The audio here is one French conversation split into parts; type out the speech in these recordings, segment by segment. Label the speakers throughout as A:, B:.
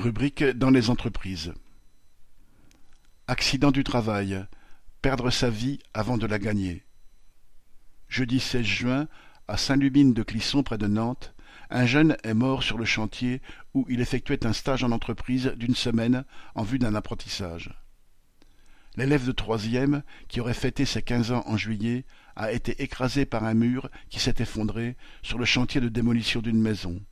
A: Rubrique dans les entreprises. Accident du travail. Perdre sa vie avant de la gagner. Jeudi 16 juin, à Saint-Lubine de Clisson près de Nantes, un jeune est mort sur le chantier où il effectuait un stage en entreprise d'une semaine en vue d'un apprentissage. L'élève de troisième, qui aurait fêté ses quinze ans en juillet, a été écrasé par un mur qui s'est effondré sur le chantier de démolition d'une maison.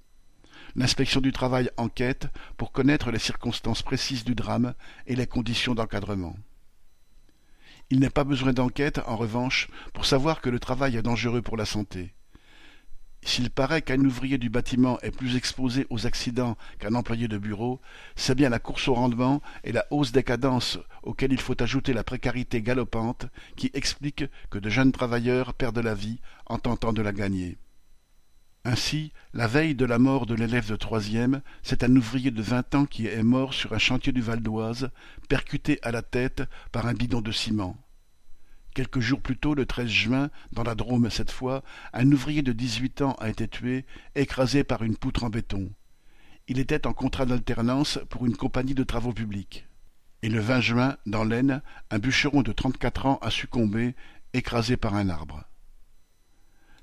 A: L'inspection du travail enquête pour connaître les circonstances précises du drame et les conditions d'encadrement. Il n'est pas besoin d'enquête, en revanche, pour savoir que le travail est dangereux pour la santé. S'il paraît qu'un ouvrier du bâtiment est plus exposé aux accidents qu'un employé de bureau, c'est bien la course au rendement et la hausse des cadences auxquelles il faut ajouter la précarité galopante qui expliquent que de jeunes travailleurs perdent la vie en tentant de la gagner. Ainsi, la veille de la mort de l'élève de troisième, c'est un ouvrier de vingt ans qui est mort sur un chantier du Val d'Oise, percuté à la tête par un bidon de ciment. Quelques jours plus tôt, le 13 juin, dans la Drôme cette fois, un ouvrier de dix-huit ans a été tué, écrasé par une poutre en béton. Il était en contrat d'alternance pour une compagnie de travaux publics. Et le 20 juin, dans l'Aisne, un bûcheron de trente-quatre ans a succombé, écrasé par un arbre.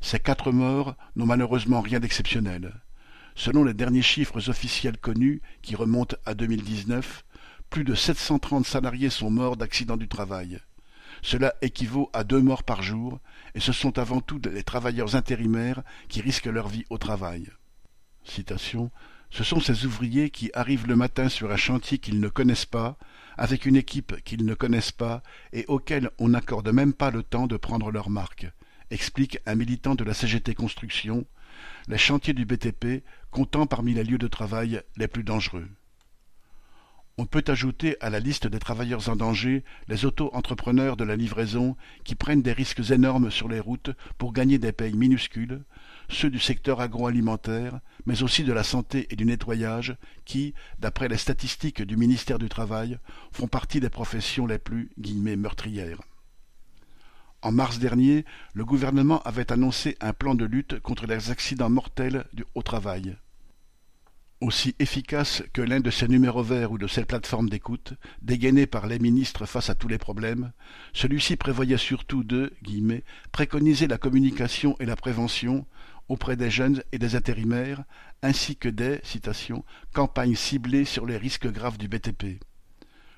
A: Ces quatre morts n'ont malheureusement rien d'exceptionnel. Selon les derniers chiffres officiels connus, qui remontent à 2019, plus de 730 salariés sont morts d'accidents du travail. Cela équivaut à deux morts par jour, et ce sont avant tout les travailleurs intérimaires qui risquent leur vie au travail. Citation ce sont ces ouvriers qui arrivent le matin sur un chantier qu'ils ne connaissent pas, avec une équipe qu'ils ne connaissent pas et auxquels on n'accorde même pas le temps de prendre leur marque explique un militant de la CGT Construction, les chantiers du BTP comptant parmi les lieux de travail les plus dangereux. On peut ajouter à la liste des travailleurs en danger les auto-entrepreneurs de la livraison qui prennent des risques énormes sur les routes pour gagner des payes minuscules, ceux du secteur agroalimentaire, mais aussi de la santé et du nettoyage qui, d'après les statistiques du ministère du Travail, font partie des professions les plus guillemets meurtrières. En mars dernier, le gouvernement avait annoncé un plan de lutte contre les accidents mortels au travail. Aussi efficace que l'un de ces numéros verts ou de ces plateformes d'écoute, dégainés par les ministres face à tous les problèmes, celui-ci prévoyait surtout de préconiser la communication et la prévention auprès des jeunes et des intérimaires, ainsi que des campagnes ciblées sur les risques graves du BTP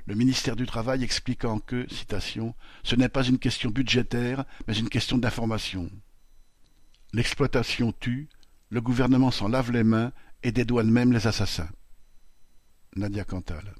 A: le ministère du Travail expliquant que, citation, ce n'est pas une question budgétaire, mais une question d'information. L'exploitation tue, le gouvernement s'en lave les mains et dédouane même les assassins. Nadia Cantal.